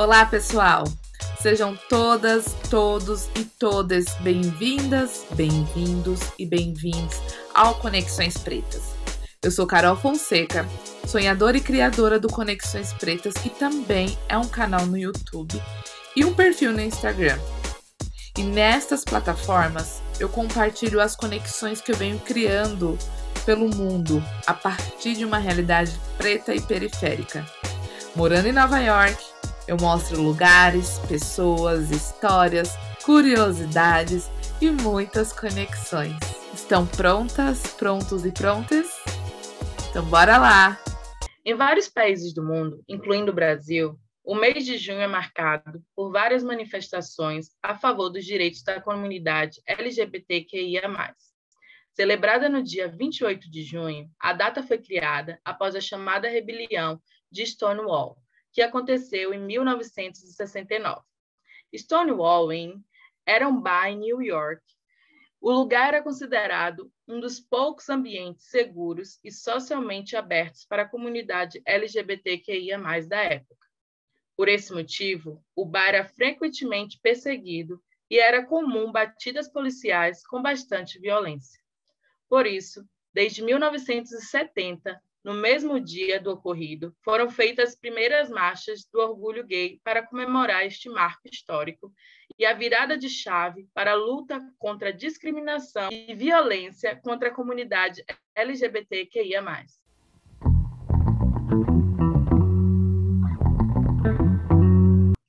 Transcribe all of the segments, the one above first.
Olá, pessoal! Sejam todas, todos e todas bem-vindas, bem-vindos e bem-vindos ao Conexões Pretas. Eu sou Carol Fonseca, sonhadora e criadora do Conexões Pretas, que também é um canal no YouTube e um perfil no Instagram. E nestas plataformas eu compartilho as conexões que eu venho criando pelo mundo a partir de uma realidade preta e periférica. Morando em Nova York, eu mostro lugares, pessoas, histórias, curiosidades e muitas conexões. Estão prontas, prontos e prontas? Então bora lá! Em vários países do mundo, incluindo o Brasil, o mês de junho é marcado por várias manifestações a favor dos direitos da comunidade LGBTQIA. Celebrada no dia 28 de junho, a data foi criada após a chamada rebelião de Stonewall, que aconteceu em 1969. Stonewall Inn era um bar em New York. O lugar era considerado um dos poucos ambientes seguros e socialmente abertos para a comunidade LGBTQIA+, da época. Por esse motivo, o bar era frequentemente perseguido e era comum batidas policiais com bastante violência. Por isso, desde 1970, no mesmo dia do ocorrido, foram feitas as primeiras marchas do orgulho gay para comemorar este marco histórico e a virada de chave para a luta contra a discriminação e violência contra a comunidade LGBTQIA.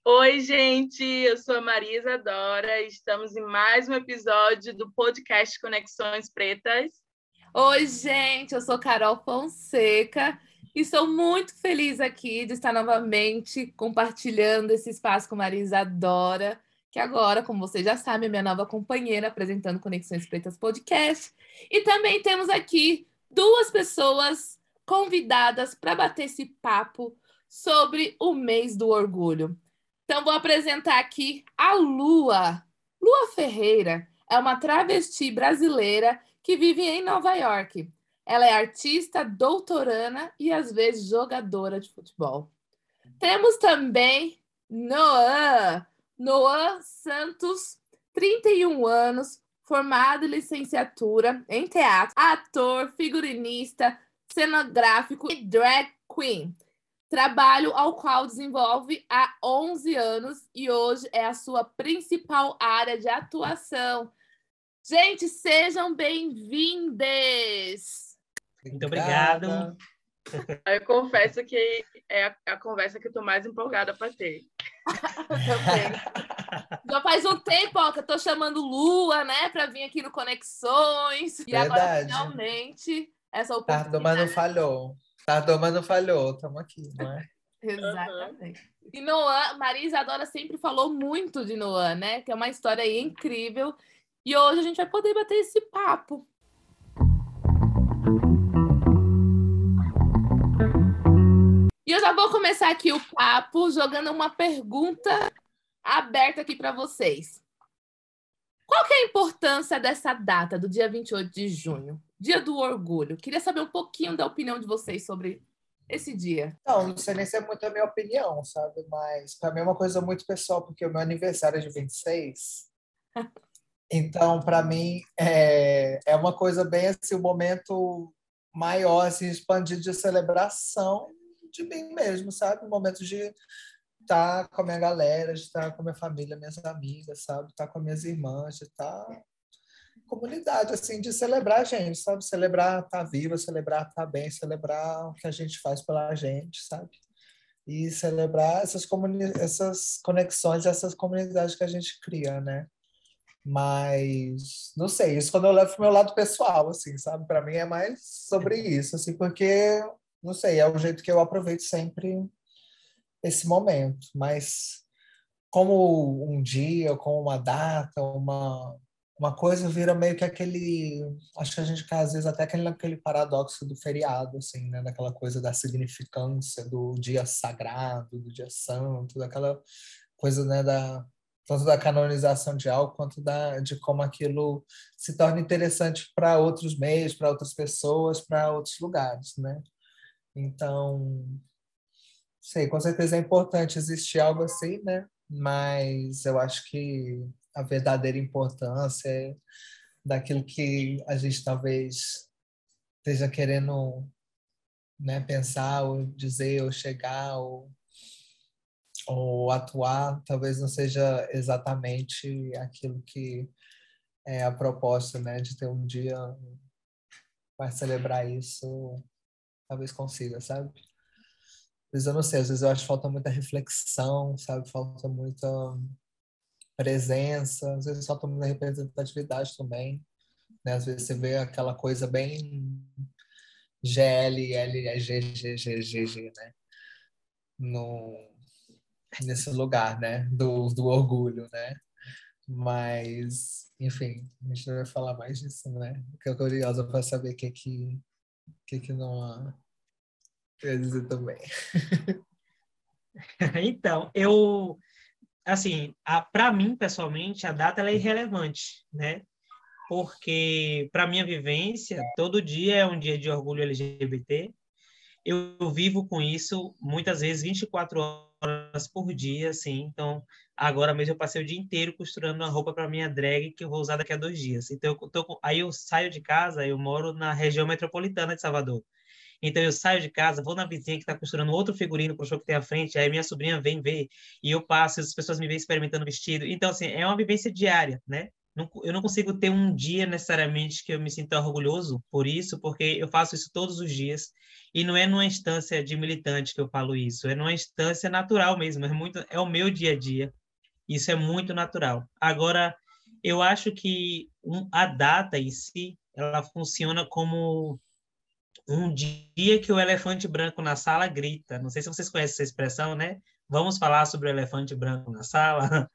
Oi, gente, eu sou a Marisa Dora e estamos em mais um episódio do podcast Conexões Pretas. Oi, gente, eu sou Carol Fonseca e estou muito feliz aqui de estar novamente compartilhando esse espaço com Marisa Dora, que agora, como vocês já sabem, é minha nova companheira apresentando Conexões Pretas Podcast. E também temos aqui duas pessoas convidadas para bater esse papo sobre o mês do orgulho. Então, vou apresentar aqui a Lua. Lua Ferreira é uma travesti brasileira que vive em Nova York. Ela é artista, doutorana e às vezes jogadora de futebol. Temos também Noah, Noah Santos, 31 anos, formado em licenciatura em teatro, ator, figurinista, cenográfico e drag queen. Trabalho ao qual desenvolve há 11 anos e hoje é a sua principal área de atuação. Gente, sejam bem-vindes! Muito obrigado. Eu confesso que é a, a conversa que eu tô mais empolgada para ter. Já faz um tempo ó, que eu tô chamando Lua, né, para vir aqui no Conexões. E Verdade. agora, finalmente, essa oportunidade. Tardou, mas não falhou. Tardou, mas não falhou. Estamos aqui, não é? Exatamente. E Noah, Maria Isadora sempre falou muito de Noah, né? Que é uma história aí incrível. E hoje a gente vai poder bater esse papo. E eu já vou começar aqui o papo jogando uma pergunta aberta aqui para vocês. Qual que é a importância dessa data, do dia 28 de junho, dia do orgulho? Queria saber um pouquinho da opinião de vocês sobre esse dia. Não, não sei nem se é muito a minha opinião, sabe? Mas para mim é uma coisa muito pessoal, porque o meu aniversário é de 26. Então, para mim, é, é uma coisa bem assim, um momento maior, assim, expandido de celebração de mim mesmo, sabe? Um momento de estar com a minha galera, de estar com a minha família, minhas amigas, sabe? Estar com as minhas irmãs, de estar comunidade, assim, de celebrar a gente, sabe? Celebrar estar viva, celebrar estar bem, celebrar o que a gente faz pela gente, sabe? E celebrar essas, comuni essas conexões, essas comunidades que a gente cria, né? Mas, não sei, isso quando eu levo pro meu lado pessoal, assim, sabe? Para mim é mais sobre isso, assim, porque, não sei, é o jeito que eu aproveito sempre esse momento. Mas, como um dia, como uma data, uma, uma coisa vira meio que aquele. Acho que a gente às vezes até aquele, aquele paradoxo do feriado, assim, né? Daquela coisa da significância do dia sagrado, do dia santo, daquela coisa, né? Da tanto da canonização de algo quanto da, de como aquilo se torna interessante para outros meios, para outras pessoas, para outros lugares, né? Então, sei, com certeza é importante existir algo assim, né? Mas eu acho que a verdadeira importância é daquilo que a gente talvez esteja querendo né, pensar, ou dizer, ou chegar, ou, ou atuar, talvez não seja exatamente aquilo que é a proposta, né, de ter um dia para celebrar isso, talvez consiga, sabe? Às vezes eu não sei, às vezes eu acho que falta muita reflexão, sabe? Falta muita presença, às vezes falta muita representatividade também. Né? Às vezes você vê aquela coisa bem GL, L, G, G, G, G, G, né? No, nesse lugar, né? Do, do orgulho, né? Mas, enfim, a gente vai falar mais disso, né? Eu curiosa para saber o que que, que, que não quer dizer também. então, eu assim, para mim pessoalmente a data é irrelevante, né? porque para minha vivência, todo dia é um dia de orgulho LGBT. Eu vivo com isso muitas vezes 24 horas por dia, assim. Então, agora mesmo eu passei o dia inteiro costurando uma roupa para minha drag que eu vou usar daqui a dois dias. Então, eu tô, aí eu saio de casa, eu moro na região metropolitana de Salvador. Então eu saio de casa, vou na vizinha que está costurando outro figurino para o show que tem à frente, aí minha sobrinha vem ver e eu passo, as pessoas me veem experimentando vestido. Então assim, é uma vivência diária, né? Eu não consigo ter um dia necessariamente que eu me sinta orgulhoso por isso, porque eu faço isso todos os dias e não é numa instância de militante que eu falo isso, é numa instância natural mesmo, é muito é o meu dia a dia. Isso é muito natural. Agora, eu acho que a data em si, ela funciona como um dia que o elefante branco na sala grita. Não sei se vocês conhecem essa expressão, né? Vamos falar sobre o elefante branco na sala.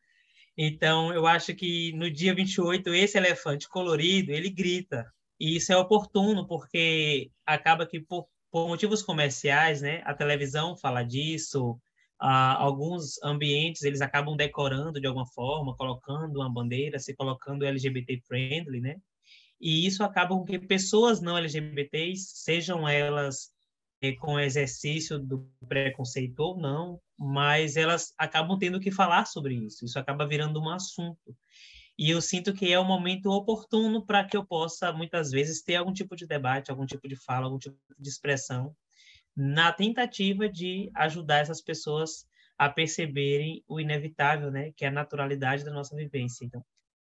Então, eu acho que no dia 28, esse elefante colorido, ele grita. E isso é oportuno, porque acaba que, por, por motivos comerciais, né, a televisão fala disso, ah, alguns ambientes eles acabam decorando de alguma forma, colocando uma bandeira, se colocando LGBT friendly, né? E isso acaba com que pessoas não LGBTs, sejam elas eh, com exercício do preconceito ou não, mas elas acabam tendo que falar sobre isso. Isso acaba virando um assunto. E eu sinto que é o momento oportuno para que eu possa, muitas vezes, ter algum tipo de debate, algum tipo de fala, algum tipo de expressão, na tentativa de ajudar essas pessoas a perceberem o inevitável, né? Que é a naturalidade da nossa vivência. Então.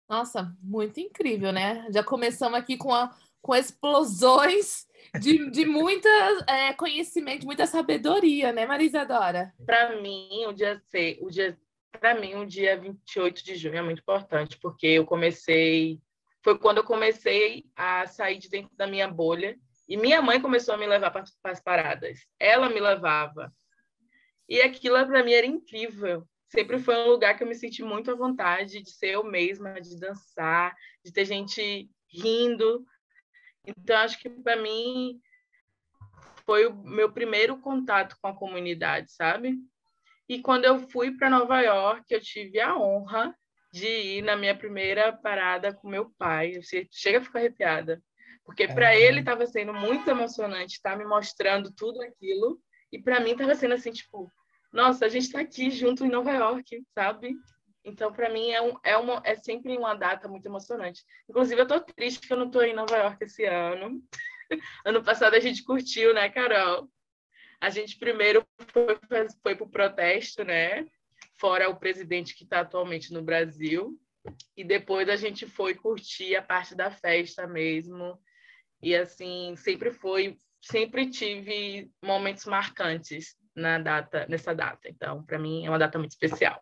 Nossa, muito incrível, né? Já começamos aqui com, a, com explosões de, de muita é, conhecimento, muita sabedoria, né, Marisadora? Para mim, o dia o dia para mim, o dia 28 de junho é muito importante, porque eu comecei foi quando eu comecei a sair de dentro da minha bolha e minha mãe começou a me levar para as paradas. Ela me levava. E aquilo para mim era incrível. Sempre foi um lugar que eu me senti muito à vontade de ser eu mesma, de dançar, de ter gente rindo, então, acho que para mim foi o meu primeiro contato com a comunidade, sabe? E quando eu fui para Nova York, eu tive a honra de ir na minha primeira parada com meu pai. Você chega a ficar arrepiada. Porque para é. ele estava sendo muito emocionante estar tá me mostrando tudo aquilo. E para mim estava sendo assim, tipo, nossa, a gente está aqui junto em Nova York, sabe? Então, para mim, é, um, é, uma, é sempre uma data muito emocionante. Inclusive, eu estou triste que eu não estou em Nova York esse ano. ano passado a gente curtiu, né, Carol? A gente primeiro foi, foi para o protesto, né? Fora o presidente que está atualmente no Brasil. E depois a gente foi curtir a parte da festa mesmo. E assim, sempre foi, sempre tive momentos marcantes na data, nessa data. Então, para mim é uma data muito especial.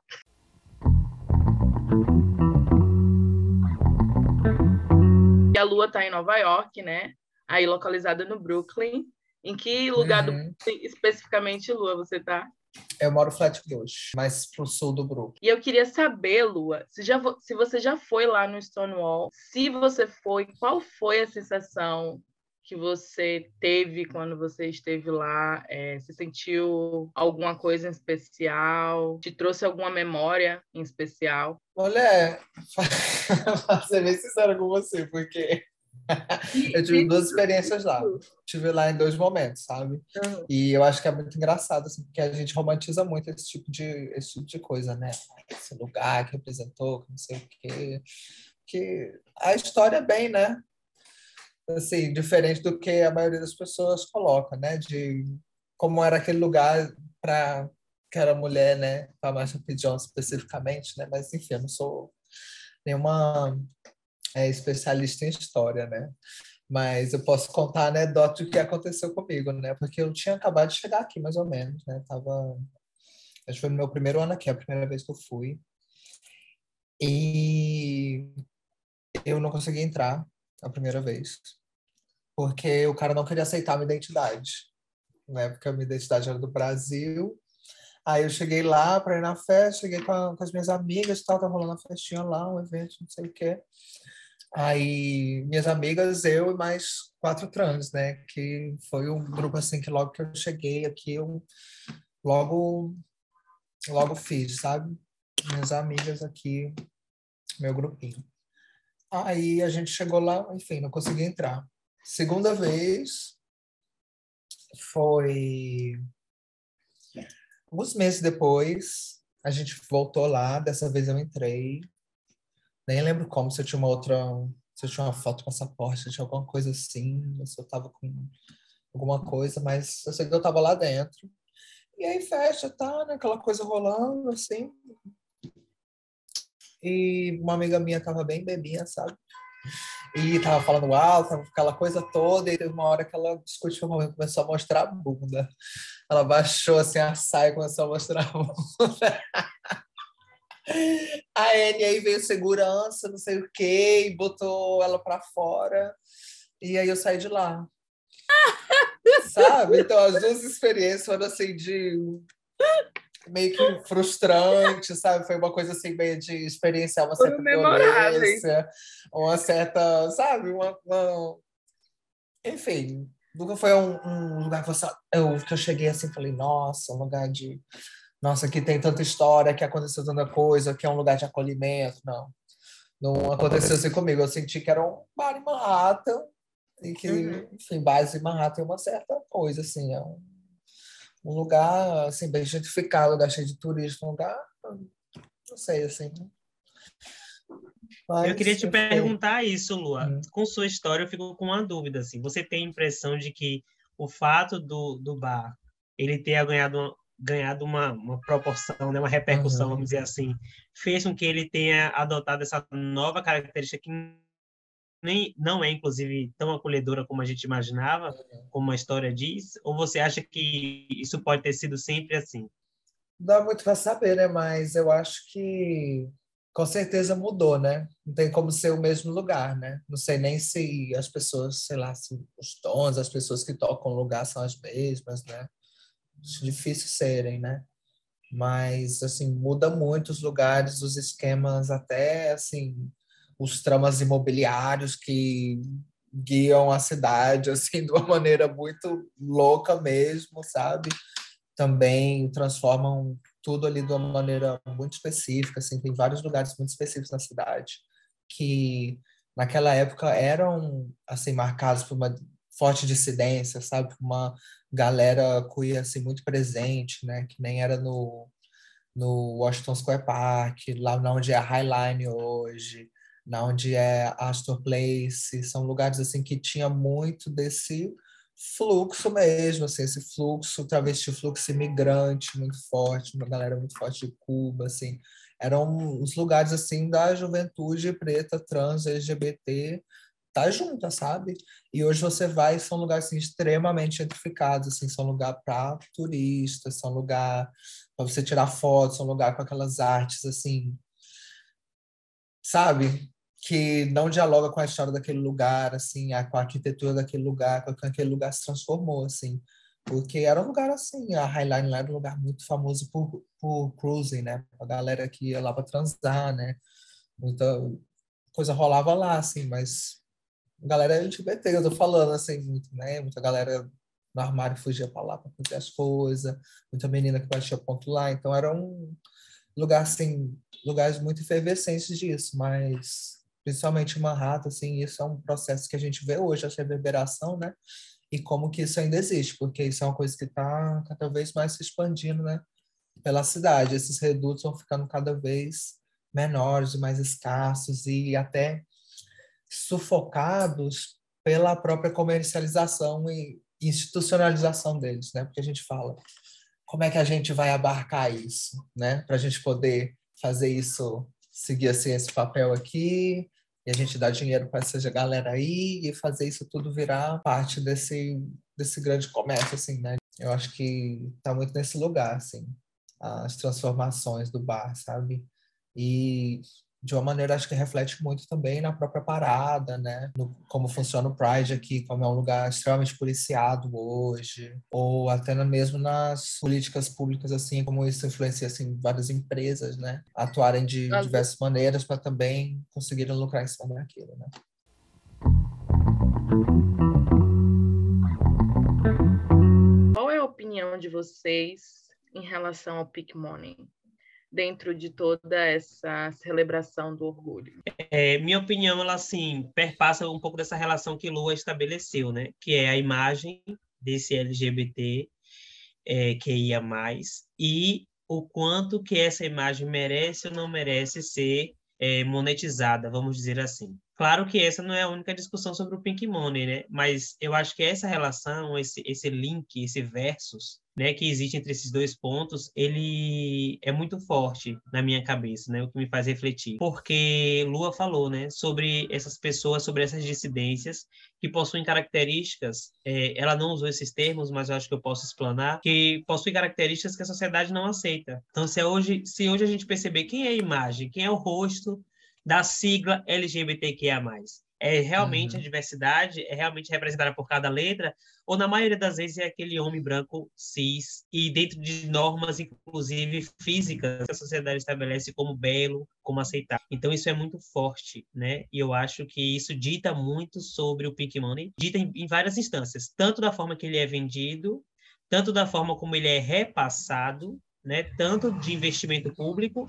E a Lua está em Nova York, né? Aí localizada no Brooklyn. Em que lugar uhum. do especificamente, Lua, você tá? Eu moro Flatbush, mais pro sul do Brooklyn. E eu queria saber, Lua, se, já, se você já foi lá no Stonewall, se você foi, qual foi a sensação que você teve quando você esteve lá? É, você sentiu alguma coisa em especial? Te trouxe alguma memória em especial? Olha, vou ser bem sincero com você, porque eu tive duas experiências lá. Tive lá em dois momentos, sabe? E eu acho que é muito engraçado, assim, porque a gente romantiza muito esse tipo de, esse tipo de coisa, né? Esse lugar que representou, não sei o quê. Que a história é bem, né? Assim, diferente do que a maioria das pessoas coloca, né? De como era aquele lugar para que era mulher, né? Para Marsha P. Jones especificamente, né? Mas enfim, eu não sou nenhuma é, especialista em história, né? Mas eu posso contar anedota do que aconteceu comigo, né? Porque eu tinha acabado de chegar aqui, mais ou menos, né? Tava... Acho que foi no meu primeiro ano aqui, a primeira vez que eu fui. E eu não consegui entrar a primeira vez. Porque o cara não queria aceitar a minha identidade. Né? Porque a minha identidade era do Brasil Aí eu cheguei lá para ir na festa, cheguei com, a, com, as minhas amigas e tal, tava rolando uma festinha lá, um evento, não sei o quê. Aí minhas amigas, eu e mais quatro trans, né? Que foi um grupo assim que logo que eu cheguei aqui, eu logo, logo fiz, sabe? Minhas amigas aqui, meu grupinho. Aí a gente chegou lá, enfim, não consegui entrar. Segunda vez foi Alguns meses depois, a gente voltou lá. Dessa vez eu entrei. Nem lembro como, se eu tinha uma outra. Se eu tinha uma foto passaporte, se eu tinha alguma coisa assim, se eu tava com alguma coisa, mas eu sei que eu tava lá dentro. E aí fecha, tá, né? Aquela coisa rolando, assim. E uma amiga minha tava bem bebinha, sabe? E tava falando alto, aquela coisa toda, e teve uma hora que ela discutiu comigo, começou a mostrar a bunda. Ela baixou assim a saia e começou a mostrar a bunda. A Anne aí veio segurança, não sei o quê, e botou ela para fora. E aí eu saí de lá. Sabe? Então as duas experiências foram assim de meio que frustrante, sabe? Foi uma coisa assim, meio de experienciar uma certa violência, uma certa, sabe? Uma, uma... Enfim, nunca foi um, um, lugar que, você, eu, que eu cheguei assim falei, nossa, um lugar de... Nossa, aqui tem tanta história, que aconteceu tanta coisa, que é um lugar de acolhimento. Não, não aconteceu assim comigo. Eu senti que era um bar em Manhattan, e que, uhum. enfim, base em Manhattan é uma certa coisa, assim, é um um lugar assim bem gentrificado, lugar cheio de turistas, um lugar não sei assim. Né? Mas, eu queria te perguntar isso, Lua. Hum. Com sua história, eu fico com uma dúvida assim. Você tem a impressão de que o fato do, do bar ele ter ganhado ganhado uma, uma proporção, né, uma repercussão, uhum. vamos dizer assim, fez com que ele tenha adotado essa nova característica que nem não é inclusive tão acolhedora como a gente imaginava, como a história diz? Ou você acha que isso pode ter sido sempre assim? Dá muito para saber, né? Mas eu acho que com certeza mudou, né? Não tem como ser o mesmo lugar, né? Não sei nem se as pessoas, sei lá, se os tons, as pessoas que tocam o lugar são as mesmas, né? Acho difícil serem, né? Mas, assim, muda muito os lugares, os esquemas, até, assim, os tramas imobiliários que guiam a cidade assim de uma maneira muito louca mesmo, sabe? Também transformam tudo ali de uma maneira muito específica, assim, tem vários lugares muito específicos na cidade que naquela época eram assim marcados por uma forte dissidência, sabe? Uma galera queer assim muito presente, né? Que nem era no no Washington Square Park, lá onde é a Highline hoje, na onde é Astor Place, são lugares assim que tinha muito desse fluxo mesmo, assim, esse fluxo travesti, fluxo imigrante muito forte, uma galera muito forte de Cuba, assim, eram os lugares assim da juventude preta, trans, LGBT, tá junta, sabe? E hoje você vai, são lugares assim, extremamente gentrificados, assim, são lugar para turistas, são lugar para você tirar fotos, são lugar com aquelas artes assim, sabe? Que não dialoga com a história daquele lugar, assim, com a arquitetura daquele lugar, com que aquele lugar se transformou, assim, porque era um lugar assim, a Highline lá era um lugar muito famoso por, por cruising, né, a galera que ia lá para transar, né, muita coisa rolava lá, assim, mas a galera LGBT, eu tô falando, assim, muito, né, muita galera no armário fugia para lá para fazer as coisas, muita menina que batia ponto lá, então era um lugar, assim, lugares muito efervescentes disso, mas principalmente Manhattan, assim, isso é um processo que a gente vê hoje, a reverberação, né? E como que isso ainda existe, porque isso é uma coisa que está cada vez mais se expandindo, né? Pela cidade, esses redutos vão ficando cada vez menores mais escassos e até sufocados pela própria comercialização e institucionalização deles, né? Porque a gente fala, como é que a gente vai abarcar isso, né? Para a gente poder fazer isso, seguir assim esse papel aqui, e a gente dar dinheiro para essa galera aí e fazer isso tudo virar parte desse desse grande comércio, assim, né? Eu acho que está muito nesse lugar, assim, as transformações do bar, sabe? E de uma maneira acho que reflete muito também na própria parada, né? No, como funciona o Pride aqui, como é um lugar extremamente policiado hoje, ou até mesmo nas políticas públicas assim, como isso influencia assim várias empresas, né? Atuarem de diversas maneiras para também conseguirem lucrar em cima daquilo, né? Qual é a opinião de vocês em relação ao Peak Money? Dentro de toda essa celebração do orgulho? É, minha opinião, ela assim perpassa um pouco dessa relação que Lua estabeleceu, né? Que é a imagem desse LGBT é, que ia mais e o quanto que essa imagem merece ou não merece ser é, monetizada, vamos dizer assim. Claro que essa não é a única discussão sobre o Pink Money, né? Mas eu acho que essa relação, esse, esse link, esse versus, né, que existe entre esses dois pontos, ele é muito forte na minha cabeça, né? O que me faz refletir. Porque Lua falou, né, sobre essas pessoas, sobre essas dissidências que possuem características, é, ela não usou esses termos, mas eu acho que eu posso explanar, que possuem características que a sociedade não aceita. Então, se hoje, se hoje a gente perceber quem é a imagem, quem é o rosto da sigla LGBTQIA+. É realmente uhum. a diversidade, é realmente representada por cada letra, ou na maioria das vezes é aquele homem branco cis, e dentro de normas, inclusive físicas, que a sociedade estabelece como belo, como aceitar. Então isso é muito forte, né? E eu acho que isso dita muito sobre o Pink Money, dita em, em várias instâncias, tanto da forma que ele é vendido, tanto da forma como ele é repassado, né? Tanto de investimento público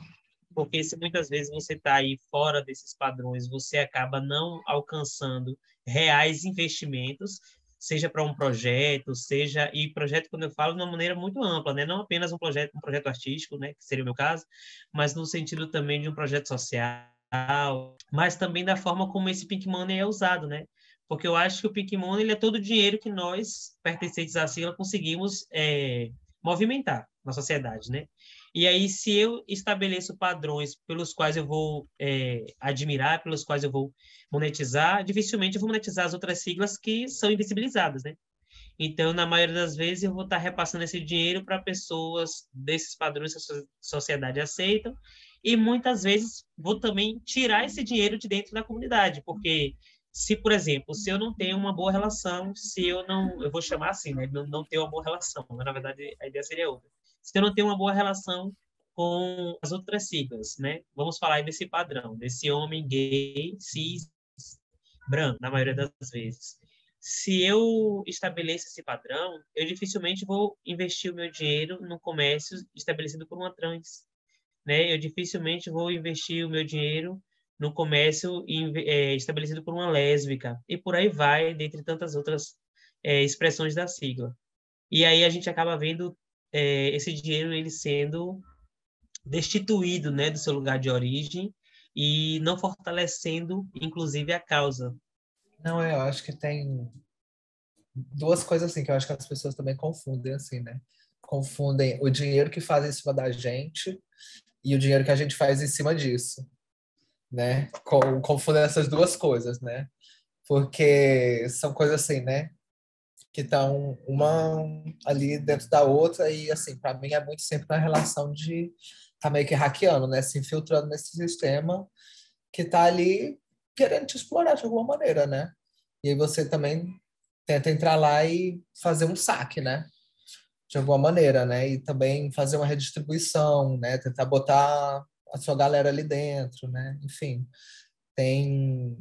porque se muitas vezes você está aí fora desses padrões, você acaba não alcançando reais investimentos, seja para um projeto, seja e projeto quando eu falo de uma maneira muito ampla, né? Não apenas um projeto, um projeto artístico, né, que seria o meu caso, mas no sentido também de um projeto social, mas também da forma como esse Pink Money é usado, né? Porque eu acho que o Pink Money ele é todo o dinheiro que nós, pertencentes à sigla, conseguimos é, movimentar na sociedade, né? E aí, se eu estabeleço padrões pelos quais eu vou é, admirar, pelos quais eu vou monetizar, dificilmente eu vou monetizar as outras siglas que são invisibilizadas, né? Então, na maioria das vezes, eu vou estar repassando esse dinheiro para pessoas desses padrões que a sociedade aceita, e muitas vezes vou também tirar esse dinheiro de dentro da comunidade, porque se, por exemplo, se eu não tenho uma boa relação, se eu não, eu vou chamar assim, né, não, não tenho uma boa relação, mas na verdade a ideia seria outra se eu não tenho uma boa relação com as outras siglas, né? Vamos falar desse padrão, desse homem gay, cis, branco, na maioria das vezes. Se eu estabeleço esse padrão, eu dificilmente vou investir o meu dinheiro no comércio estabelecido por uma trans, né? Eu dificilmente vou investir o meu dinheiro no comércio é, estabelecido por uma lésbica e por aí vai, dentre tantas outras é, expressões da sigla. E aí a gente acaba vendo é, esse dinheiro ele sendo destituído né, do seu lugar de origem e não fortalecendo, inclusive, a causa. Não, eu acho que tem duas coisas assim que eu acho que as pessoas também confundem assim, né? Confundem o dinheiro que faz em cima da gente e o dinheiro que a gente faz em cima disso, né? Confundem essas duas coisas, né? Porque são coisas assim, né? Que estão uma ali dentro da outra e assim para mim é muito sempre na relação de tá meio que hackeando né se infiltrando nesse sistema que tá ali querendo te explorar de alguma maneira né? E aí você também tenta entrar lá e fazer um saque né? De alguma maneira né? E também fazer uma redistribuição né? Tentar botar a sua galera ali dentro né? Enfim tem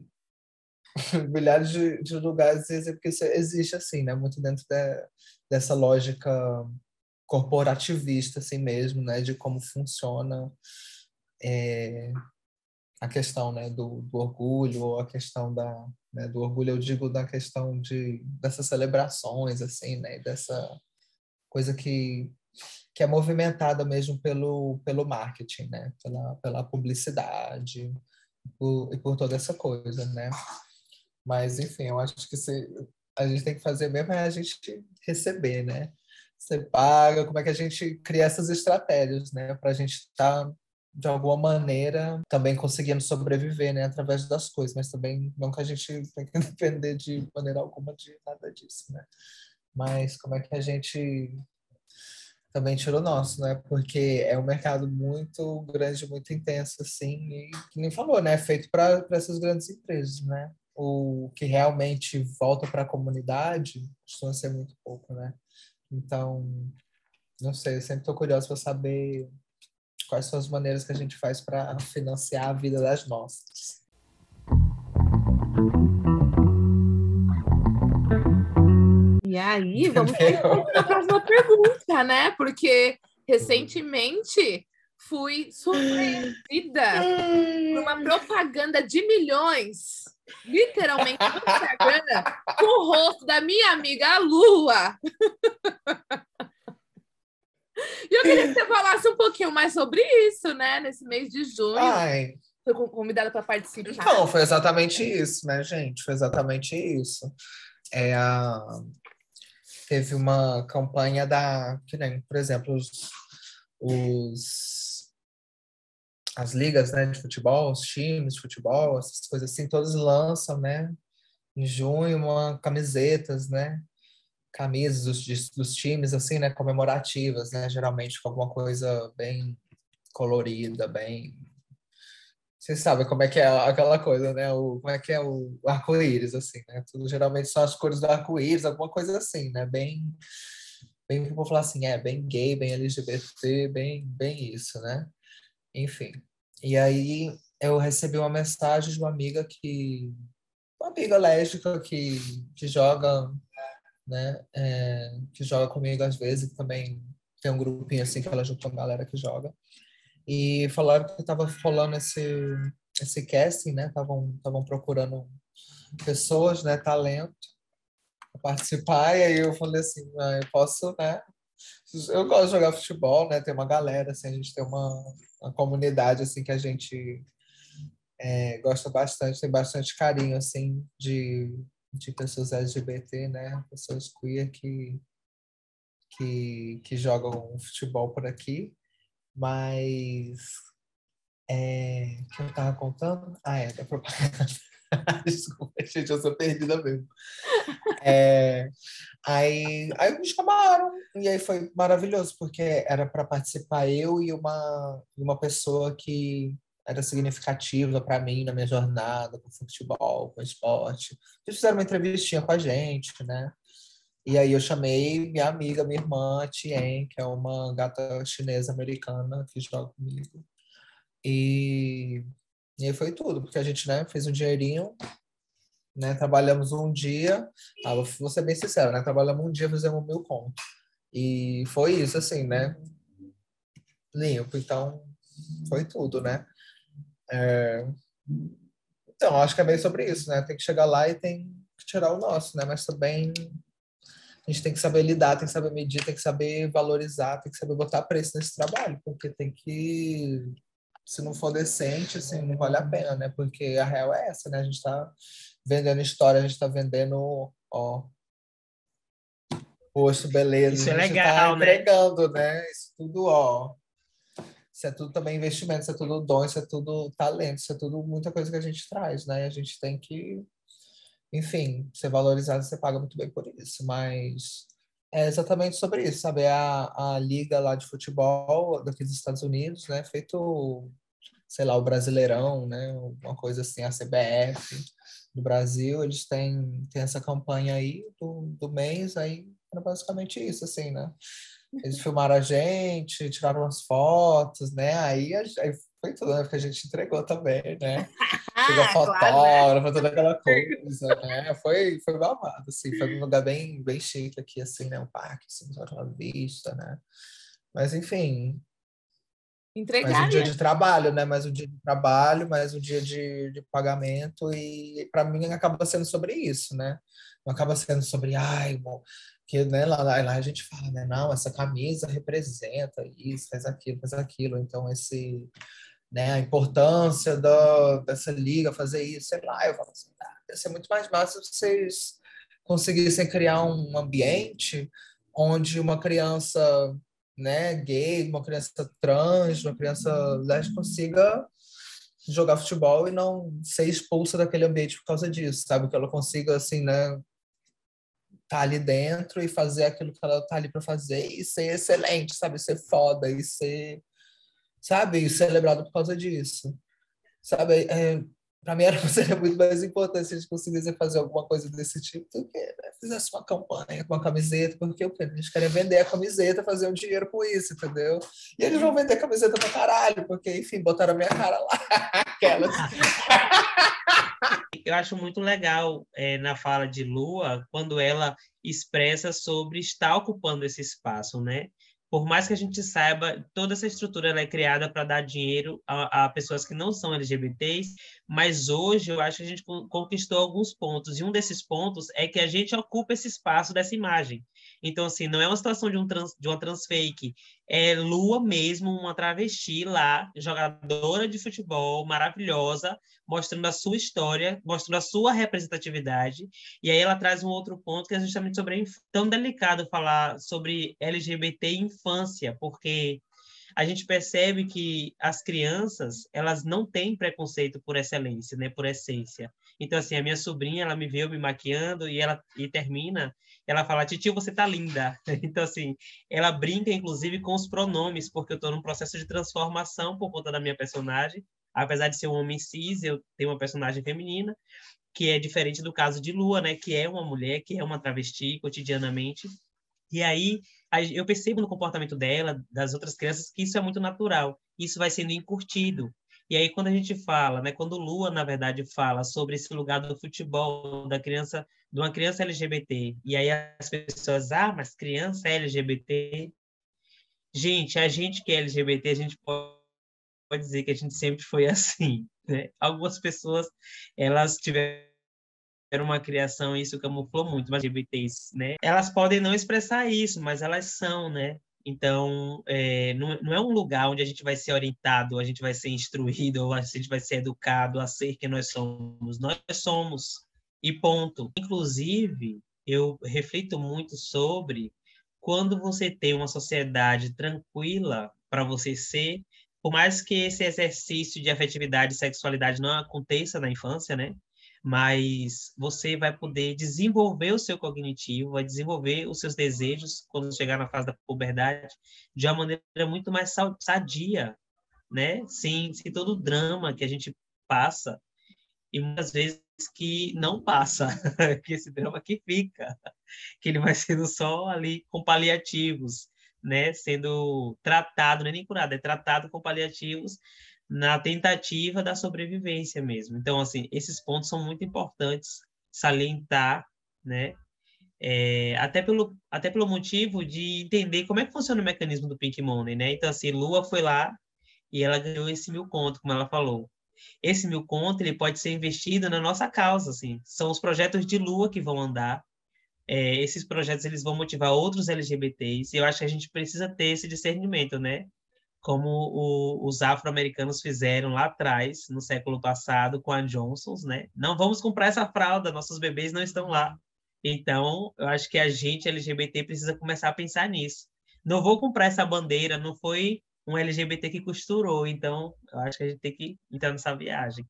milhares de, de lugares, porque isso existe assim, né? Muito dentro de, dessa lógica corporativista, assim mesmo, né? De como funciona é, a questão né, do, do orgulho, ou a questão da, né, do orgulho, eu digo da questão de, dessas celebrações, assim, né, dessa coisa que, que é movimentada mesmo pelo, pelo marketing, né, pela, pela publicidade por, e por toda essa coisa, né. Mas, enfim, eu acho que se, a gente tem que fazer mesmo é a gente receber, né. Você paga, como é que a gente cria essas estratégias, né, para a gente estar tá de alguma maneira, também conseguindo sobreviver, né, através das coisas, mas também não que a gente tem que depender de maneira alguma de nada disso, né? Mas como é que a gente também tira o nosso, né? Porque é um mercado muito grande, muito intenso, assim, e que nem falou, né? É feito para essas grandes empresas, né? O que realmente volta para a comunidade costuma ser muito pouco, né? Então, não sei, eu sempre estou curioso para saber quais são as maneiras que a gente faz para financiar a vida das nossas. E aí, vamos para a próxima pergunta, né? Porque recentemente fui surpreendida por uma propaganda de milhões, literalmente no Instagram, com o rosto da minha amiga Lua. E eu queria que você falasse um pouquinho mais sobre isso, né? Nesse mês de junho. Ai. Foi convidada para participar. Então, foi exatamente isso, né, gente? Foi exatamente isso. É a... Teve uma campanha da. Que nem, por exemplo, os, os as ligas né, de futebol, os times de futebol, essas coisas assim, todos lançam, né? Em junho, uma camisetas, né? camisas dos, dos times, assim, né, comemorativas, né, geralmente com alguma coisa bem colorida, bem... Vocês sabem como é que é aquela coisa, né, o, como é que é o arco-íris, assim, né, tudo geralmente são as cores do arco-íris, alguma coisa assim, né, bem... Bem, vou falar assim, é, bem gay, bem LGBT, bem, bem isso, né, enfim. E aí eu recebi uma mensagem de uma amiga que uma amiga lésbica que, que joga né? É, que joga comigo às vezes, que também tem um grupinho assim que ela juntou uma galera que joga. E falaram que estava rolando esse, esse casting, né? Estavam procurando pessoas, né? Talento participar. E aí eu falei assim, ah, eu posso, né? Eu gosto de jogar futebol, né? Tem uma galera, assim, a gente tem uma, uma comunidade, assim, que a gente é, gosta bastante, tem bastante carinho, assim, de, de pessoas LGBT, né? Pessoas queer que, que, que jogam futebol por aqui. Mas é, que eu estava contando? Ah, é, da propaganda. Desculpa, gente, eu sou perdida mesmo. É, aí, aí me chamaram, e aí foi maravilhoso, porque era para participar eu e uma, uma pessoa que era significativa para mim na minha jornada com futebol, com esporte. Eles fizeram uma entrevistinha com a gente, né? E aí eu chamei minha amiga, minha irmã, Tien, que é uma gata chinesa americana que joga comigo. E, e aí foi tudo, porque a gente né, fez um dinheirinho, né? Trabalhamos um dia, ah, vou ser bem sincero, né? Trabalhamos um dia, fizemos mil conto. E foi isso, assim, né? Limpo, então foi tudo, né? É... Então, acho que é bem sobre isso, né? Tem que chegar lá e tem que tirar o nosso, né? Mas também a gente tem que saber lidar, tem que saber medir, tem que saber valorizar, tem que saber botar preço nesse trabalho, porque tem que, se não for decente, assim, não vale a pena, né? Porque a real é essa, né? A gente está vendendo história, a gente está vendendo, ó, posto, beleza. Isso é tá legal, tá entregando, né? né? Isso tudo, ó, isso é tudo também investimento, isso é tudo dom, isso é tudo talento, isso é tudo muita coisa que a gente traz, né? A gente tem que, enfim, ser valorizado, você paga muito bem por isso, mas é exatamente sobre isso, sabe? A, a liga lá de futebol daqui dos Estados Unidos, né? Feito, sei lá, o Brasileirão, né? Uma coisa assim, a CBF do Brasil, eles têm, têm essa campanha aí do, do mês, aí era basicamente isso, assim, né? Eles filmaram a gente, tiraram umas fotos, né? Aí, aí foi tudo, né? Porque a gente entregou também, né? Chegou fotógrafo, toda aquela coisa, né? Foi, foi babado, assim. Foi um lugar bem, bem chique aqui, assim, né? Um parque, assim, uma vista, né? Mas, enfim, Entregaria. Mais um dia de trabalho, né? Mais um dia de trabalho, mais um dia de, de pagamento. E para mim acaba sendo sobre isso, né? Não acaba sendo sobre, ai, bom, que né, lá, lá a gente fala, né? Não, essa camisa representa isso, faz aquilo, faz aquilo. Então, esse, né, a importância da, dessa liga fazer isso, sei lá, eu falo assim, ah, ia ser muito mais massa se vocês conseguissem criar um ambiente onde uma criança né, gay, uma criança trans, uma criança lésbica consiga jogar futebol e não ser expulsa daquele ambiente por causa disso, sabe? Que ela consiga, assim, né, tá ali dentro e fazer aquilo que ela tá ali para fazer e ser excelente, sabe? Ser foda e ser, sabe? E celebrado por causa disso, sabe? É, para mim era, seria muito mais importante se a gente conseguisse fazer alguma coisa desse tipo do que né, fizesse uma campanha com uma camiseta, porque o que a gente queria vender a camiseta, fazer um dinheiro com isso, entendeu? E eles vão vender a camiseta pra caralho, porque, enfim, botaram a minha cara lá. Aquelas. Eu acho muito legal é, na fala de Lua, quando ela expressa sobre estar ocupando esse espaço, né? Por mais que a gente saiba, toda essa estrutura é criada para dar dinheiro a, a, pessoas que não são LGBTs, mas hoje eu acho que a gente conquistou alguns pontos, e um desses pontos é que a gente ocupa esse espaço dessa imagem. Então, assim, não é uma situação de, um trans, de uma transfake, é Lua mesmo, uma travesti lá, jogadora de futebol, maravilhosa, mostrando a sua história, mostrando a sua representatividade. E aí ela traz um outro ponto que é justamente sobre a tão delicado falar sobre LGBT e infância, porque a gente percebe que as crianças, elas não têm preconceito por excelência, né, por essência. Então assim, a minha sobrinha, ela me viu me maquiando e ela e termina, ela fala: "Titio, você tá linda". Então assim, ela brinca inclusive com os pronomes, porque eu estou num processo de transformação por conta da minha personagem. Apesar de ser um homem cis, eu tenho uma personagem feminina, que é diferente do caso de Lua, né, que é uma mulher, que é uma travesti cotidianamente. E aí eu percebo no comportamento dela, das outras crianças, que isso é muito natural. Isso vai sendo encurtido. E aí, quando a gente fala, né, quando Lua, na verdade, fala sobre esse lugar do futebol, da criança, de uma criança LGBT, e aí as pessoas, ah, mas criança é LGBT. Gente, a gente que é LGBT, a gente pode dizer que a gente sempre foi assim. Né? Algumas pessoas, elas tiveram uma criação, isso camuflou muito, mas LGBTs, né? Elas podem não expressar isso, mas elas são, né? Então, é, não, não, é um lugar onde a gente vai ser orientado, a gente vai ser instruído, ou a gente vai ser educado a ser quem nós somos. Nós somos, e ponto. Inclusive, eu reflito muito sobre quando você tem uma sociedade tranquila para você ser, por mais que esse exercício de afetividade e sexualidade não aconteça na infância, né? Mas você vai poder desenvolver o seu cognitivo, vai desenvolver os seus desejos quando chegar na fase da puberdade de uma maneira muito mais sadia, né? Sem, sem todo o drama que a gente passa e muitas vezes que não passa, que esse drama que fica, que ele vai sendo só ali com paliativos, né? Sendo tratado, não é nem curado, é tratado com paliativos na tentativa da sobrevivência mesmo. Então, assim, esses pontos são muito importantes salientar, né? É, até, pelo, até pelo motivo de entender como é que funciona o mecanismo do Pink Money, né? Então, assim, Lua foi lá e ela ganhou esse mil conto, como ela falou. Esse mil conto, ele pode ser investido na nossa causa, assim. São os projetos de Lua que vão andar. É, esses projetos, eles vão motivar outros LGBTs e eu acho que a gente precisa ter esse discernimento, né? Como o, os afro-americanos fizeram lá atrás, no século passado, com a Johnson's, né? Não vamos comprar essa fralda, nossos bebês não estão lá. Então, eu acho que a gente, LGBT, precisa começar a pensar nisso. Não vou comprar essa bandeira, não foi um LGBT que costurou, então eu acho que a gente tem que entrar nessa viagem.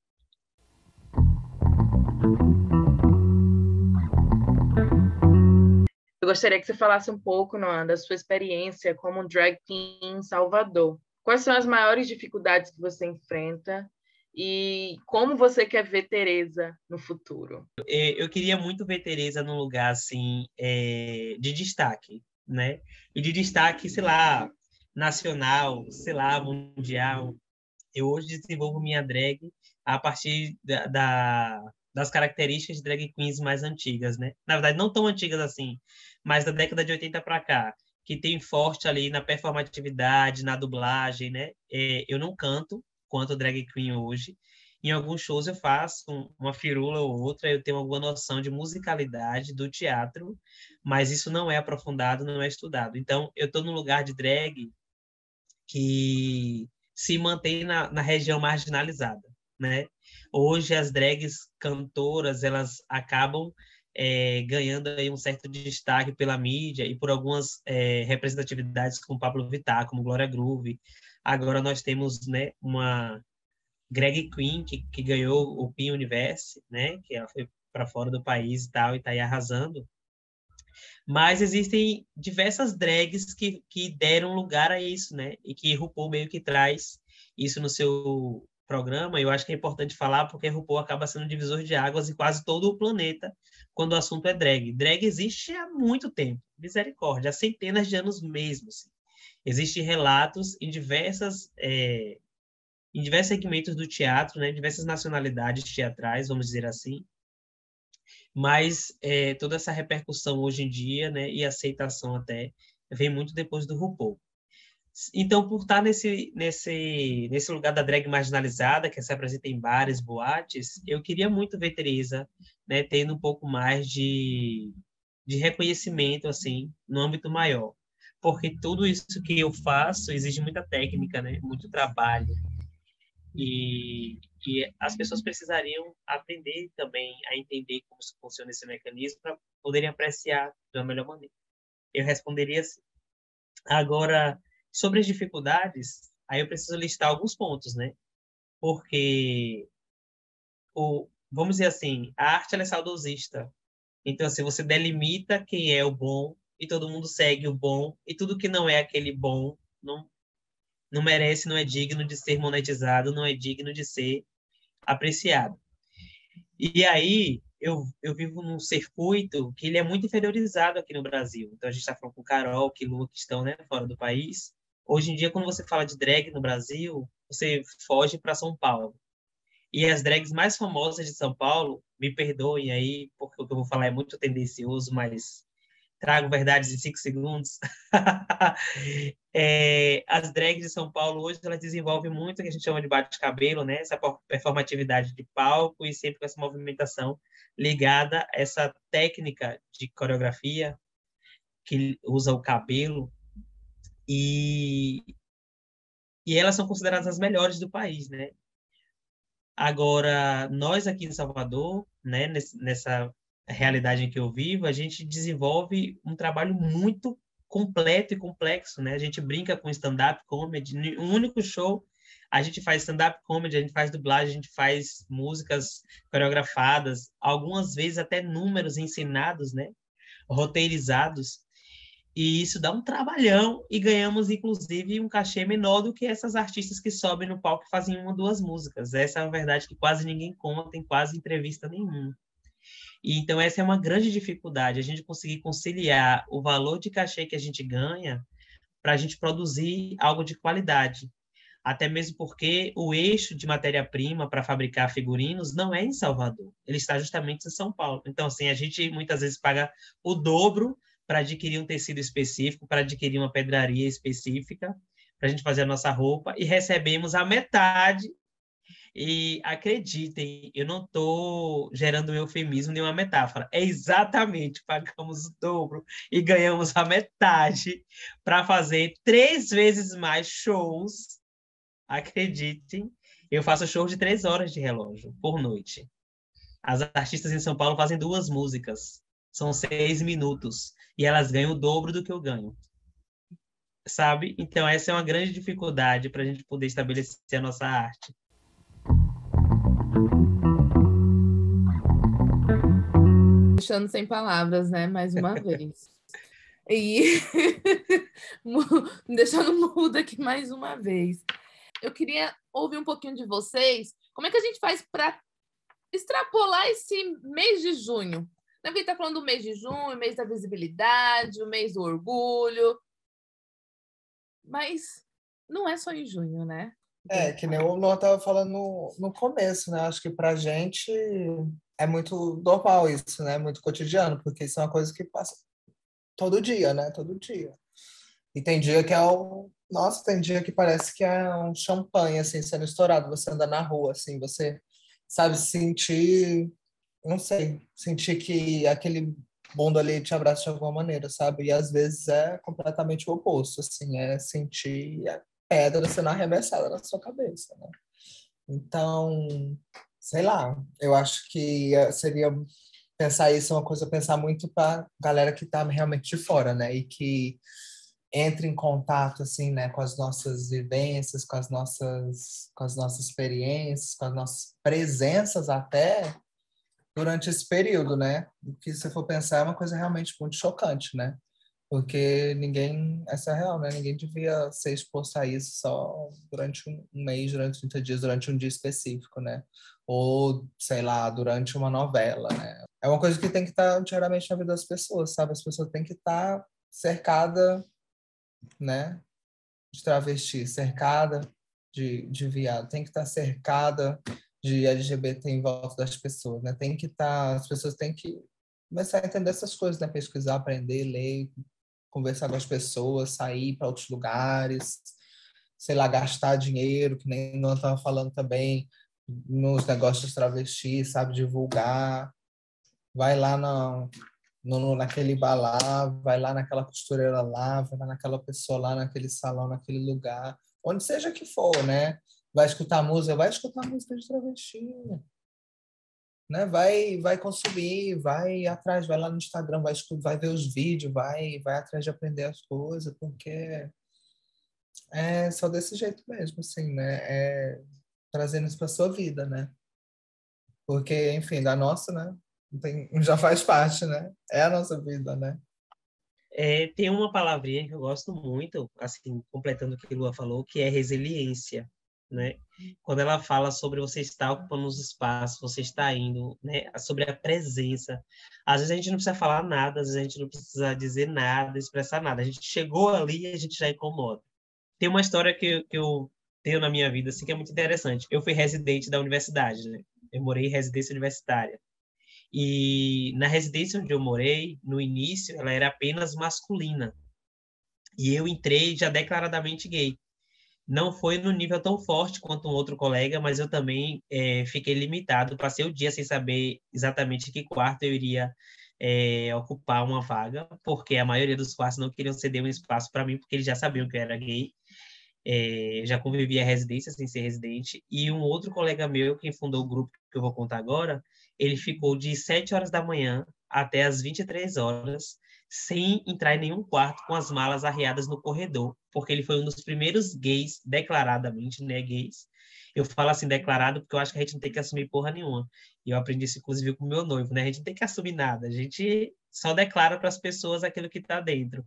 Eu gostaria que você falasse um pouco, Noah, da sua experiência como drag queen em Salvador. Quais são as maiores dificuldades que você enfrenta e como você quer ver Teresa no futuro? É, eu queria muito ver Teresa num lugar assim é, de destaque, né? E de destaque, sei lá, nacional, sei lá, mundial. Eu hoje desenvolvo minha drag a partir da, da das características de drag queens mais antigas, né? Na verdade, não tão antigas assim, mas da década de 80 para cá. Que tem forte ali na performatividade, na dublagem, né? É, eu não canto quanto drag queen hoje. Em alguns shows eu faço uma firula ou outra, eu tenho alguma noção de musicalidade do teatro, mas isso não é aprofundado, não é estudado. Então, eu estou num lugar de drag que se mantém na, na região marginalizada, né? Hoje as drags cantoras, elas acabam é, ganhando aí um certo destaque pela mídia e por algumas é, representatividades como Pablo Vittar, como Glória Groove. Agora nós temos né, uma Greg Queen, que, que ganhou o Pin Universe, né, que ela foi para fora do país e tal, e está aí arrasando. Mas existem diversas drags que, que deram lugar a isso, né? E que RuPaul meio que traz isso no seu programa. Eu acho que é importante falar porque RuPaul acaba sendo divisor de águas em quase todo o planeta quando o assunto é drag. Drag existe há muito tempo, misericórdia, há centenas de anos mesmo. Assim. Existem relatos em diversas é, em diversos segmentos do teatro, né, diversas nacionalidades teatrais, vamos dizer assim, mas é, toda essa repercussão hoje em dia, né, e aceitação até, vem muito depois do RuPaul. Então, por estar nesse, nesse, nesse lugar da drag marginalizada, que se apresenta em bares, boates, eu queria muito ver Teresa né, tendo um pouco mais de, de reconhecimento, assim, no âmbito maior. Porque tudo isso que eu faço exige muita técnica, né, muito trabalho. E, e as pessoas precisariam aprender também a entender como funciona esse mecanismo para poderem apreciar da melhor maneira. Eu responderia assim. Agora, Sobre as dificuldades, aí eu preciso listar alguns pontos, né? Porque, o, vamos dizer assim, a arte é saudosista. Então, assim, você delimita quem é o bom e todo mundo segue o bom e tudo que não é aquele bom não, não merece, não é digno de ser monetizado, não é digno de ser apreciado. E aí, eu, eu vivo num circuito que ele é muito inferiorizado aqui no Brasil. Então, a gente está falando com Carol, que Lu, que estão né, fora do país. Hoje em dia, quando você fala de drag no Brasil, você foge para São Paulo. E as drags mais famosas de São Paulo, me perdoem aí, porque o que eu vou falar é muito tendencioso, mas trago verdades em cinco segundos. é, as drags de São Paulo hoje elas desenvolvem muito o que a gente chama de bate-cabelo, né? Essa performatividade de palco e sempre com essa movimentação ligada a essa técnica de coreografia que usa o cabelo e, e elas são consideradas as melhores do país, né? Agora, nós aqui em Salvador, né, nessa realidade em que eu vivo, a gente desenvolve um trabalho muito completo e complexo, né? A gente brinca com stand-up comedy, um único show a gente faz stand-up comedy, a gente faz dublagem, a gente faz músicas coreografadas, algumas vezes até números ensinados, né? Roteirizados. E isso dá um trabalhão e ganhamos, inclusive, um cachê menor do que essas artistas que sobem no palco e fazem uma ou duas músicas. Essa é a verdade que quase ninguém conta em quase entrevista nenhuma. E, então, essa é uma grande dificuldade, a gente conseguir conciliar o valor de cachê que a gente ganha para a gente produzir algo de qualidade. Até mesmo porque o eixo de matéria-prima para fabricar figurinos não é em Salvador, ele está justamente em São Paulo. Então, assim, a gente muitas vezes paga o dobro para adquirir um tecido específico, para adquirir uma pedraria específica, para a gente fazer a nossa roupa, e recebemos a metade. E acreditem, eu não estou gerando um eufemismo nem uma metáfora. É exatamente, pagamos o dobro e ganhamos a metade para fazer três vezes mais shows. Acreditem, eu faço show de três horas de relógio por noite. As artistas em São Paulo fazem duas músicas são seis minutos e elas ganham o dobro do que eu ganho. Sabe? Então, essa é uma grande dificuldade para a gente poder estabelecer a nossa arte. Deixando sem palavras, né? Mais uma vez. E deixando mudo aqui mais uma vez. Eu queria ouvir um pouquinho de vocês. Como é que a gente faz para extrapolar esse mês de junho? Né? Porque está falando do mês de junho, mês da visibilidade, o mês do orgulho. Mas não é só em junho, né? É, que nem o Lô estava falando no, no começo, né? Acho que para gente é muito normal isso, né? Muito cotidiano, porque isso é uma coisa que passa todo dia, né? Todo dia. E tem dia que é um. Nossa, tem dia que parece que é um champanhe, assim, sendo estourado. Você anda na rua, assim, você sabe sentir. Não sei, sentir que aquele mundo ali te abraça de alguma maneira, sabe? E às vezes é completamente o oposto, assim, é sentir a pedra sendo arremessada na sua cabeça, né? Então, sei lá, eu acho que eh, seria pensar isso é uma coisa pensar muito para galera que está realmente de fora, né? E que entre em contato assim, né, com as nossas vivências, com as nossas com as nossas experiências, com as nossas presenças até durante esse período, né? O que se for pensar é uma coisa realmente muito chocante, né? Porque ninguém, essa é real, né? Ninguém devia ser exposto a isso só durante um mês, durante 30 dias, durante um dia específico, né? Ou, sei lá, durante uma novela, né? É uma coisa que tem que estar diariamente na vida das pessoas, sabe? As pessoas têm que estar cercada, né? De travesti, cercada de, de viado, tem que estar cercada de LGBT em volta das pessoas, né? Tem que estar, as pessoas têm que começar a entender essas coisas, né? Pesquisar, aprender, ler, conversar com as pessoas, sair para outros lugares, sei lá, gastar dinheiro, que nem nós estava falando também, nos negócios travestis, sabe, divulgar. Vai lá na, no, naquele bar lá, vai lá naquela costureira lá, vai lá naquela pessoa lá, naquele salão, naquele lugar, onde seja que for, né? Vai escutar música, vai escutar música de travesti né? Vai, vai consumir, vai atrás, vai lá no Instagram, vai, vai ver os vídeos, vai, vai atrás de aprender as coisas, porque é só desse jeito mesmo, assim, né? É trazendo isso para sua vida, né? Porque, enfim, da nossa, né? Tem, já faz parte, né? É a nossa vida, né? É, tem uma palavrinha que eu gosto muito, assim, completando o que a Lua falou, que é resiliência né? Quando ela fala sobre você estar ocupando os espaços, você está indo, né? Sobre a presença. Às vezes a gente não precisa falar nada, às vezes a gente não precisa dizer nada, expressar nada. A gente chegou ali e a gente já incomoda. Tem uma história que, que eu tenho na minha vida, assim, que é muito interessante. Eu fui residente da universidade, né? Eu morei em residência universitária. E na residência onde eu morei, no início, ela era apenas masculina. E eu entrei já declaradamente gay não foi no nível tão forte quanto um outro colega, mas eu também é, fiquei limitado. Passei o dia sem saber exatamente que quarto eu iria é, ocupar uma vaga, porque a maioria dos quartos não queriam ceder um espaço para mim, porque eles já sabiam que eu era gay. É, já convivia a residência sem ser residente. E um outro colega meu, quem fundou o grupo que eu vou contar agora, ele ficou de 7 horas da manhã até as 23 horas sem entrar em nenhum quarto com as malas arreadas no corredor, porque ele foi um dos primeiros gays, declaradamente, né, gays. Eu falo assim, declarado, porque eu acho que a gente não tem que assumir porra nenhuma. E eu aprendi isso, inclusive, com meu noivo, né? A gente não tem que assumir nada, a gente só declara para as pessoas aquilo que está dentro.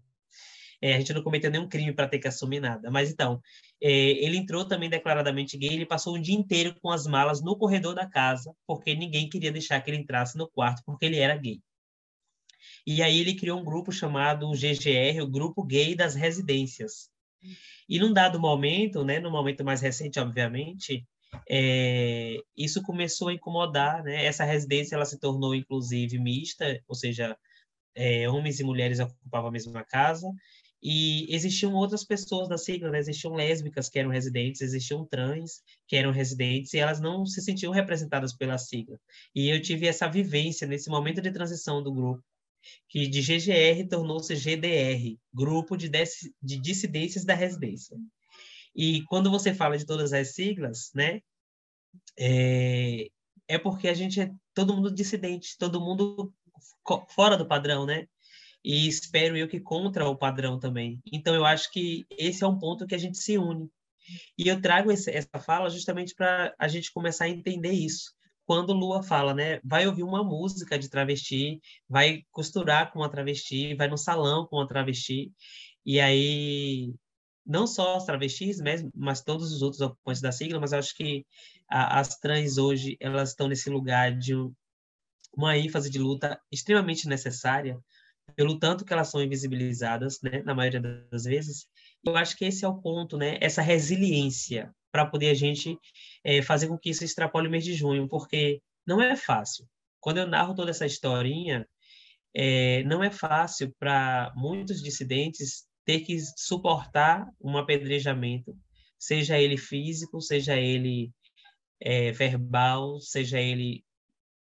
É, a gente não cometeu nenhum crime para ter que assumir nada. Mas então, é, ele entrou também declaradamente gay, ele passou o dia inteiro com as malas no corredor da casa, porque ninguém queria deixar que ele entrasse no quarto, porque ele era gay. E aí ele criou um grupo chamado GGR, o Grupo Gay das Residências. E num dado momento, né, no momento mais recente, obviamente, é, isso começou a incomodar, né? Essa residência ela se tornou inclusive mista, ou seja, é, homens e mulheres ocupavam a mesma casa. E existiam outras pessoas da sigla, né? existiam lésbicas que eram residentes, existiam trans que eram residentes, e elas não se sentiam representadas pela sigla. E eu tive essa vivência nesse momento de transição do grupo, que de GGR tornou-se GDR, Grupo de, de Dissidências da Residência. E quando você fala de todas as siglas, né, é, é porque a gente é todo mundo dissidente, todo mundo fora do padrão, né? E espero eu que contra o padrão também. Então eu acho que esse é um ponto que a gente se une. E eu trago essa fala justamente para a gente começar a entender isso quando Lua fala, né? Vai ouvir uma música de travesti, vai costurar com uma travesti, vai no salão com uma travesti, e aí não só as travestis, mas, todos os outros ocupantes da sigla, mas acho que a, as trans hoje elas estão nesse lugar de uma ênfase de luta extremamente necessária, pelo tanto que elas são invisibilizadas, né, na maioria das vezes. Eu acho que esse é o ponto, né, essa resiliência para poder a gente é, fazer com que isso extrapole o mês de junho, porque não é fácil. Quando eu narro toda essa historinha, é, não é fácil para muitos dissidentes ter que suportar um apedrejamento, seja ele físico, seja ele é, verbal, seja ele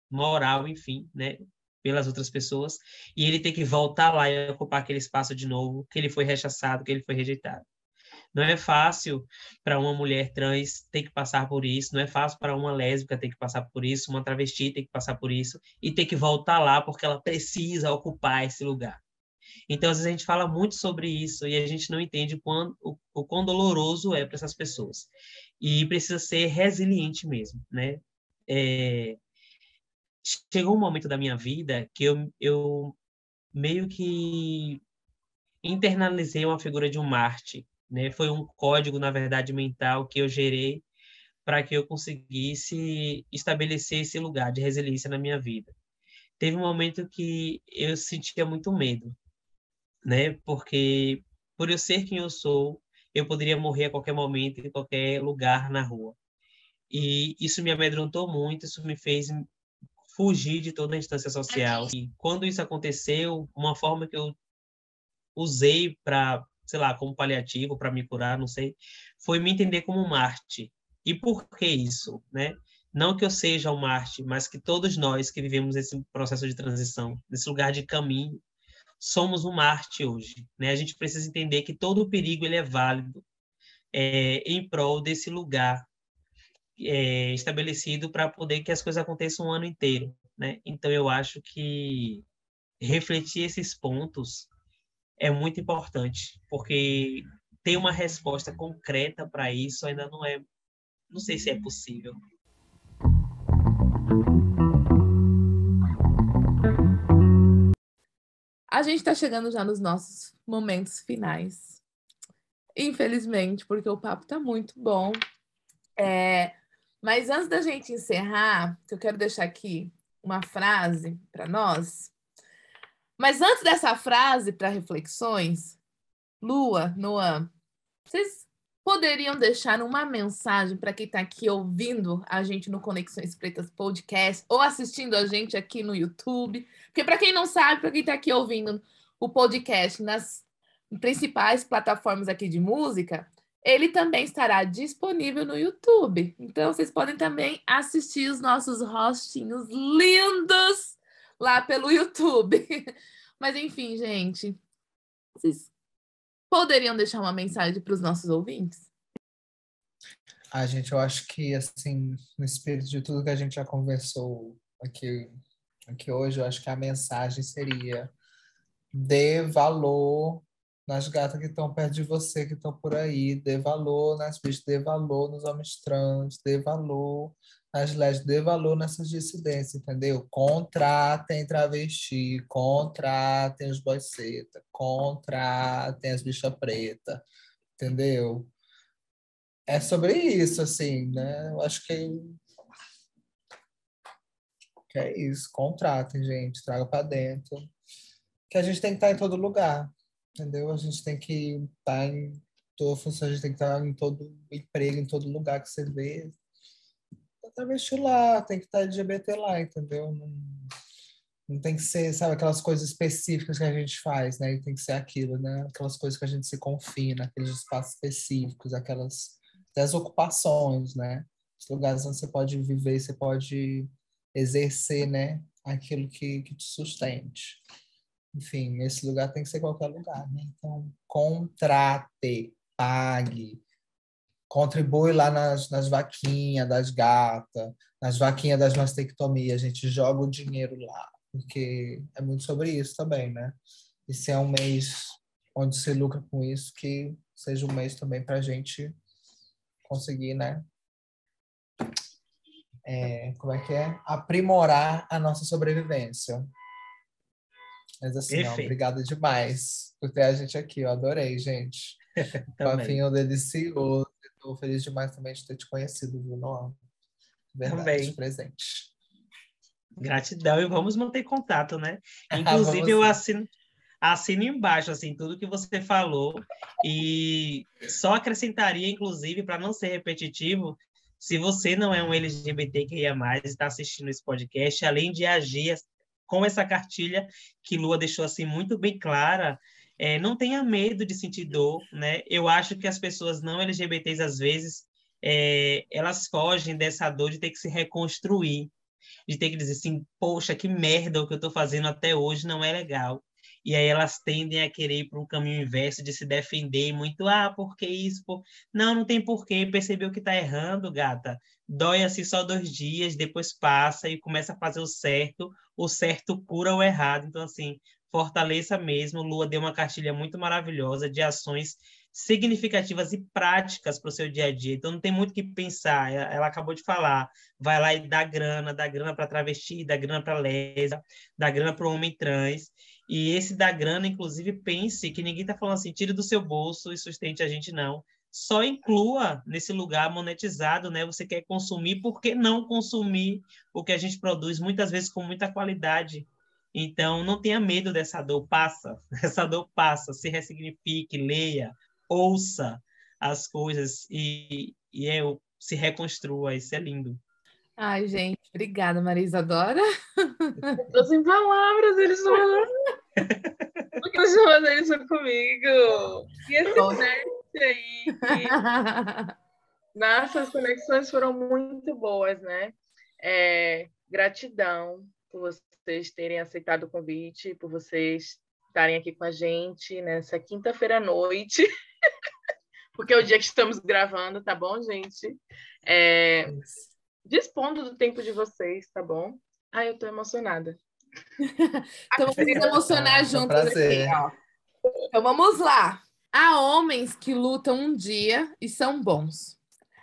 moral, enfim, né, pelas outras pessoas, e ele ter que voltar lá e ocupar aquele espaço de novo, que ele foi rechaçado, que ele foi rejeitado. Não é fácil para uma mulher trans ter que passar por isso, não é fácil para uma lésbica ter que passar por isso, uma travesti ter que passar por isso e ter que voltar lá porque ela precisa ocupar esse lugar. Então, às vezes a gente fala muito sobre isso e a gente não entende o o quão doloroso é para essas pessoas. E precisa ser resiliente mesmo, né? É... Chegou um momento da minha vida que eu, eu meio que internalizei uma figura de um Marte, né? Foi um código, na verdade, mental que eu gerei para que eu conseguisse estabelecer esse lugar de resiliência na minha vida. Teve um momento que eu sentia muito medo, né? Porque por eu ser quem eu sou, eu poderia morrer a qualquer momento, em qualquer lugar na rua. E isso me amedrontou muito, isso me fez fugir de toda a instância social. E quando isso aconteceu, uma forma que eu usei para sei lá, como paliativo para me curar, não sei, foi me entender como Marte. E por que isso, né? Não que eu seja um Marte, mas que todos nós que vivemos esse processo de transição, nesse lugar de caminho, somos um Marte hoje, né? A gente precisa entender que todo o perigo ele é válido é, em prol desse lugar é, estabelecido para poder que as coisas aconteçam o ano inteiro, né? Então eu acho que refletir esses pontos é muito importante, porque ter uma resposta concreta para isso ainda não é, não sei se é possível. A gente está chegando já nos nossos momentos finais. Infelizmente, porque o papo está muito bom. É, mas antes da gente encerrar, eu quero deixar aqui uma frase para nós mas antes dessa frase para reflexões, Lua, Noam, vocês poderiam deixar uma mensagem para quem está aqui ouvindo a gente no Conexões Pretas Podcast ou assistindo a gente aqui no YouTube? Porque para quem não sabe, para quem está aqui ouvindo o podcast nas principais plataformas aqui de música, ele também estará disponível no YouTube. Então vocês podem também assistir os nossos rostinhos lindos lá pelo YouTube. Mas enfim, gente, vocês poderiam deixar uma mensagem para os nossos ouvintes? Ah, gente, eu acho que, assim, no espírito de tudo que a gente já conversou aqui, aqui hoje, eu acho que a mensagem seria dê valor nas gatas que estão perto de você, que estão por aí, dê valor nas bichas, dê valor nos homens trans, dê valor as leis dê valor nessas dissidências, entendeu? Contratem travesti, contratem os boiceta, contratem as bichas preta, entendeu? É sobre isso, assim, né? Eu acho que, que é isso. Contratem, gente, traga para dentro. Que a gente tem que estar em todo lugar, entendeu? A gente tem que estar em toda função, a gente tem que estar em todo emprego, em todo lugar que você vê, travesti lá, tem que estar LGBT lá, entendeu? Não, não tem que ser, sabe, aquelas coisas específicas que a gente faz, né? E tem que ser aquilo, né? Aquelas coisas que a gente se confina, aqueles espaços específicos, aquelas das ocupações, né? Os lugares onde você pode viver, você pode exercer, né? Aquilo que, que te sustente. Enfim, esse lugar tem que ser qualquer lugar, né? Então, contrate, pague, contribui lá nas, nas vaquinhas das gatas, nas vaquinhas das mastectomias, a gente joga o dinheiro lá, porque é muito sobre isso também, né? E se é um mês onde se lucra com isso, que seja um mês também para a gente conseguir, né? É, como é que é? Aprimorar a nossa sobrevivência. Mas assim, ó, obrigado demais por ter a gente aqui. Eu adorei, gente. Papinho delicioso. Estou feliz demais também de ter te conhecido, viu, Noah? Verdade, também. presente. Gratidão e vamos manter contato, né? Inclusive, eu assino, assino embaixo, assim, tudo que você falou e só acrescentaria, inclusive, para não ser repetitivo, se você não é um LGBT que ia mais está assistindo esse podcast, além de agir com essa cartilha que Lua deixou assim muito bem clara, é, não tenha medo de sentir dor, né? Eu acho que as pessoas não LGBTs, às vezes, é, elas fogem dessa dor de ter que se reconstruir, de ter que dizer assim, poxa, que merda o que eu estou fazendo até hoje não é legal. E aí elas tendem a querer ir para um caminho inverso de se defender muito, ah, por que isso? Por... Não, não tem porquê, percebeu que está errando, gata. Dói assim só dois dias, depois passa e começa a fazer o certo, o certo cura o errado. Então, assim, fortaleça mesmo. Lua deu uma cartilha muito maravilhosa de ações significativas e práticas para o seu dia a dia. Então não tem muito o que pensar. Ela acabou de falar, vai lá e dá grana, dá grana para travesti, dá grana para lesa, dá grana para o homem trans. E esse da grana, inclusive, pense que ninguém está falando assim, tire do seu bolso e sustente a gente, não. Só inclua nesse lugar monetizado, né? Você quer consumir, por que não consumir o que a gente produz, muitas vezes com muita qualidade? Então, não tenha medo dessa dor, passa. Essa dor passa, se ressignifique, leia, ouça as coisas e, e eu se reconstrua. Isso é lindo. Ai, gente, obrigada, Maria Isadora. Estou sem palavras, eles estão Porque eles estão fazendo isso comigo. E esse teste aí. Nossas conexões foram muito boas, né? É, gratidão por vocês terem aceitado o convite, por vocês estarem aqui com a gente nessa quinta-feira à noite, porque é o dia que estamos gravando, tá bom, gente? É, dispondo do tempo de vocês, tá bom? Ai, eu tô emocionada. então vamos nos emocionar ah, juntos aqui, ó. Então vamos lá. Há homens que lutam um dia e são bons.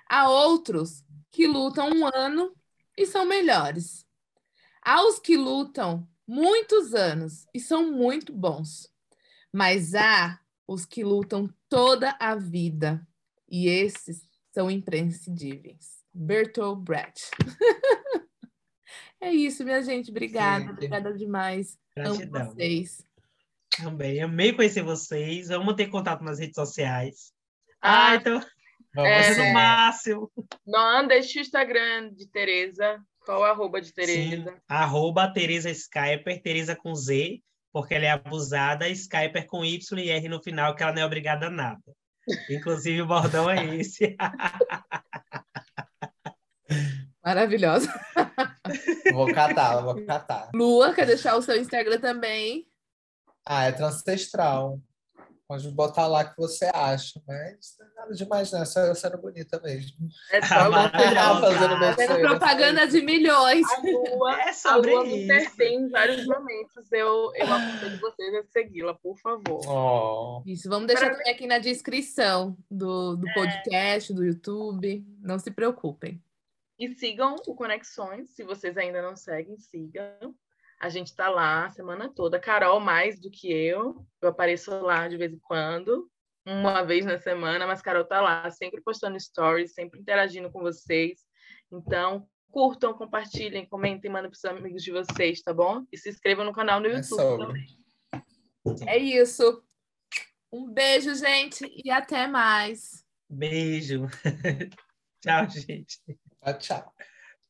Há outros que lutam um ano e são melhores. Há os que lutam muitos anos e são muito bons. Mas há os que lutam toda a vida e esses são imprescindíveis. Bertolt Brecht. é isso, minha gente. Obrigada, Sim. obrigada demais. Gratidão. Amo vocês. Também, amei conhecer vocês. Vamos ter contato nas redes sociais. Ah, ah então. É, no máximo. Não, deixa o Instagram de Tereza. Qual é o arroba de Tereza? Sim, arroba Tereza Skyper, Tereza com Z, porque ela é abusada, Skyper com Y e R no final, que ela não é obrigada a nada. Inclusive, o bordão é esse. Maravilhosa. Vou catar, vou catar. Lua, quer deixar o seu Instagram também? Ah, é Transcestral. Pode botar lá o que você acha, mas não é nada demais, né? Só eu sendo bonita mesmo. É só ah, fazendo fazendo propaganda de milhões. A Lua, é sobre a Lua isso. em vários momentos. Eu, eu aconselho vocês a segui-la, por favor. Oh. Isso, vamos deixar também aqui na descrição do, do é. podcast, do YouTube. Não se preocupem. E sigam o Conexões, se vocês ainda não seguem, sigam. A gente está lá a semana toda. Carol, mais do que eu. Eu apareço lá de vez em quando, uma vez na semana, mas Carol está lá, sempre postando stories, sempre interagindo com vocês. Então, curtam, compartilhem, comentem, mandem para os amigos de vocês, tá bom? E se inscrevam no canal no é YouTube é também. É isso. Um beijo, gente, e até mais. Beijo. tchau, gente. Tchau, tchau.